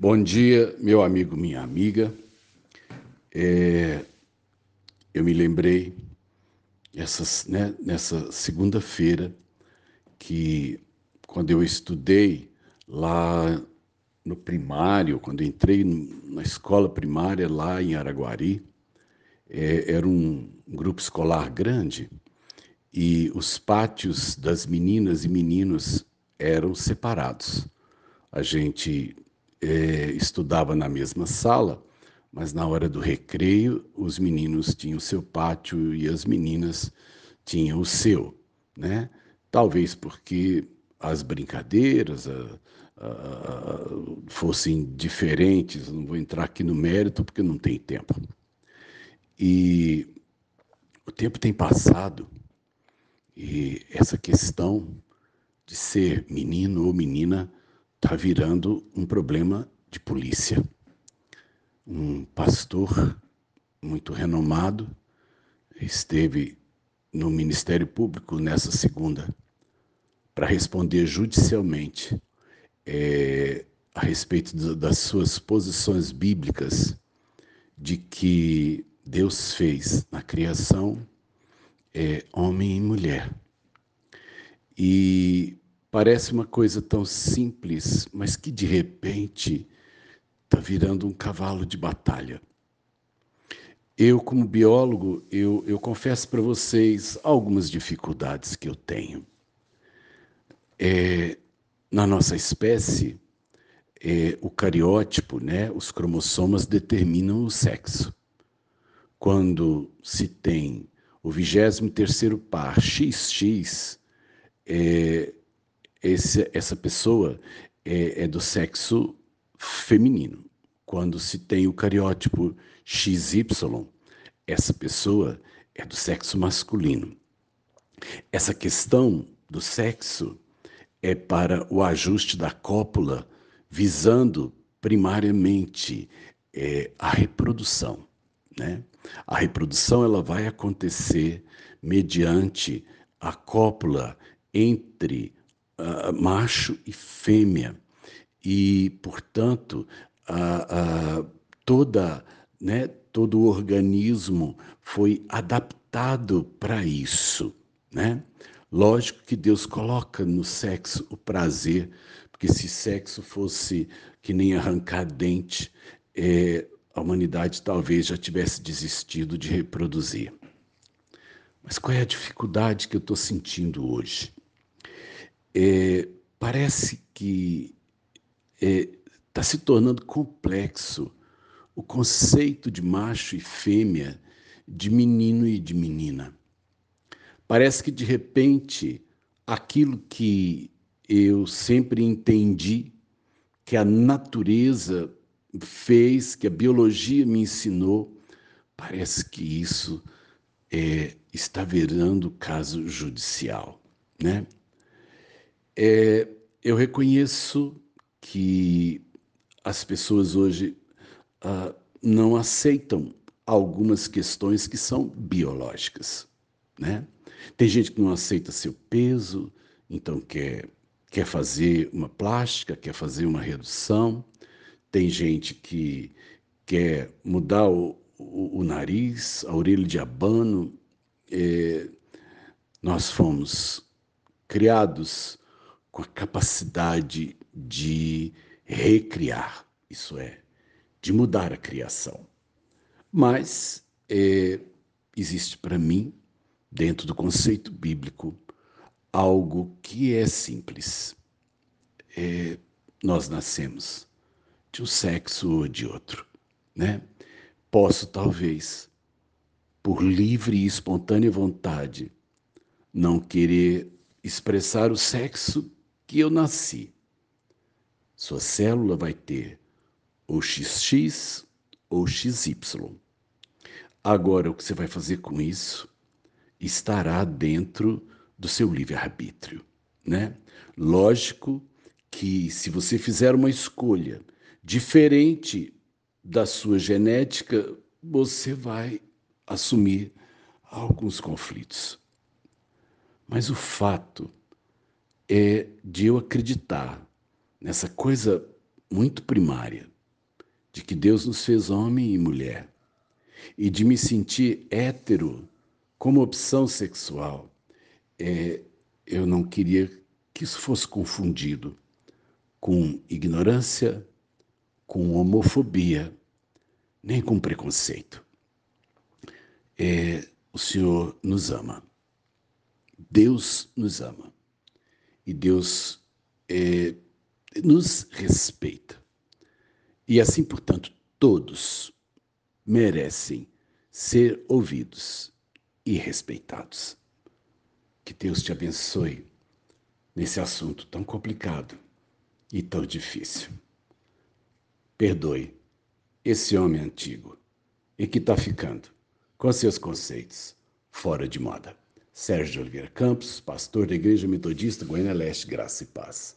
Bom dia, meu amigo, minha amiga. É, eu me lembrei essas, né, nessa segunda-feira que, quando eu estudei lá no primário, quando entrei na escola primária lá em Araguari, é, era um grupo escolar grande e os pátios das meninas e meninos eram separados. A gente é, estudava na mesma sala, mas na hora do recreio, os meninos tinham o seu pátio e as meninas tinham o seu, né? Talvez porque as brincadeiras a, a, fossem diferentes, não vou entrar aqui no mérito porque não tem tempo. E o tempo tem passado e essa questão de ser menino ou menina está virando um problema de polícia. Um pastor muito renomado esteve no Ministério Público nessa segunda para responder judicialmente é, a respeito das suas posições bíblicas de que Deus fez na criação é, homem e mulher. E Parece uma coisa tão simples, mas que de repente está virando um cavalo de batalha. Eu, como biólogo, eu, eu confesso para vocês algumas dificuldades que eu tenho. É, na nossa espécie, é, o cariótipo, né, os cromossomas determinam o sexo. Quando se tem o 23º par XX, é, esse, essa pessoa é, é do sexo feminino. Quando se tem o cariótipo XY, essa pessoa é do sexo masculino. Essa questão do sexo é para o ajuste da cópula, visando primariamente é, a reprodução. Né? A reprodução ela vai acontecer mediante a cópula entre uh, macho e fêmea. E, portanto, toda, né, todo o organismo foi adaptado para isso. Né? Lógico que Deus coloca no sexo o prazer, porque se sexo fosse que nem arrancar dente, é, a humanidade talvez já tivesse desistido de reproduzir. Mas qual é a dificuldade que eu estou sentindo hoje? É, parece que está é, tá se tornando complexo o conceito de macho e fêmea, de menino e de menina. Parece que, de repente, aquilo que eu sempre entendi que a natureza fez, que a biologia me ensinou, parece que isso é, está virando caso judicial, né? É, eu reconheço que as pessoas hoje ah, não aceitam algumas questões que são biológicas, né? Tem gente que não aceita seu peso, então quer, quer fazer uma plástica, quer fazer uma redução. Tem gente que quer mudar o, o, o nariz, a orelha de abano. É, nós fomos criados com a capacidade de recriar, isso é, de mudar a criação. Mas é, existe para mim, dentro do conceito bíblico, algo que é simples. É, nós nascemos de um sexo ou de outro, né? Posso talvez, por livre e espontânea vontade, não querer expressar o sexo que eu nasci. Sua célula vai ter ou XX ou XY. Agora, o que você vai fazer com isso estará dentro do seu livre-arbítrio, né? Lógico que se você fizer uma escolha diferente da sua genética, você vai assumir alguns conflitos. Mas o fato é de eu acreditar nessa coisa muito primária de que Deus nos fez homem e mulher e de me sentir hétero como opção sexual, é, eu não queria que isso fosse confundido com ignorância, com homofobia, nem com preconceito. É, o Senhor nos ama. Deus nos ama. E Deus é, nos respeita. E assim, portanto, todos merecem ser ouvidos e respeitados. Que Deus te abençoe nesse assunto tão complicado e tão difícil. Perdoe esse homem antigo e que está ficando com seus conceitos fora de moda. Sérgio Oliveira Campos, pastor da Igreja Metodista Goiânia Leste, Graça e Paz.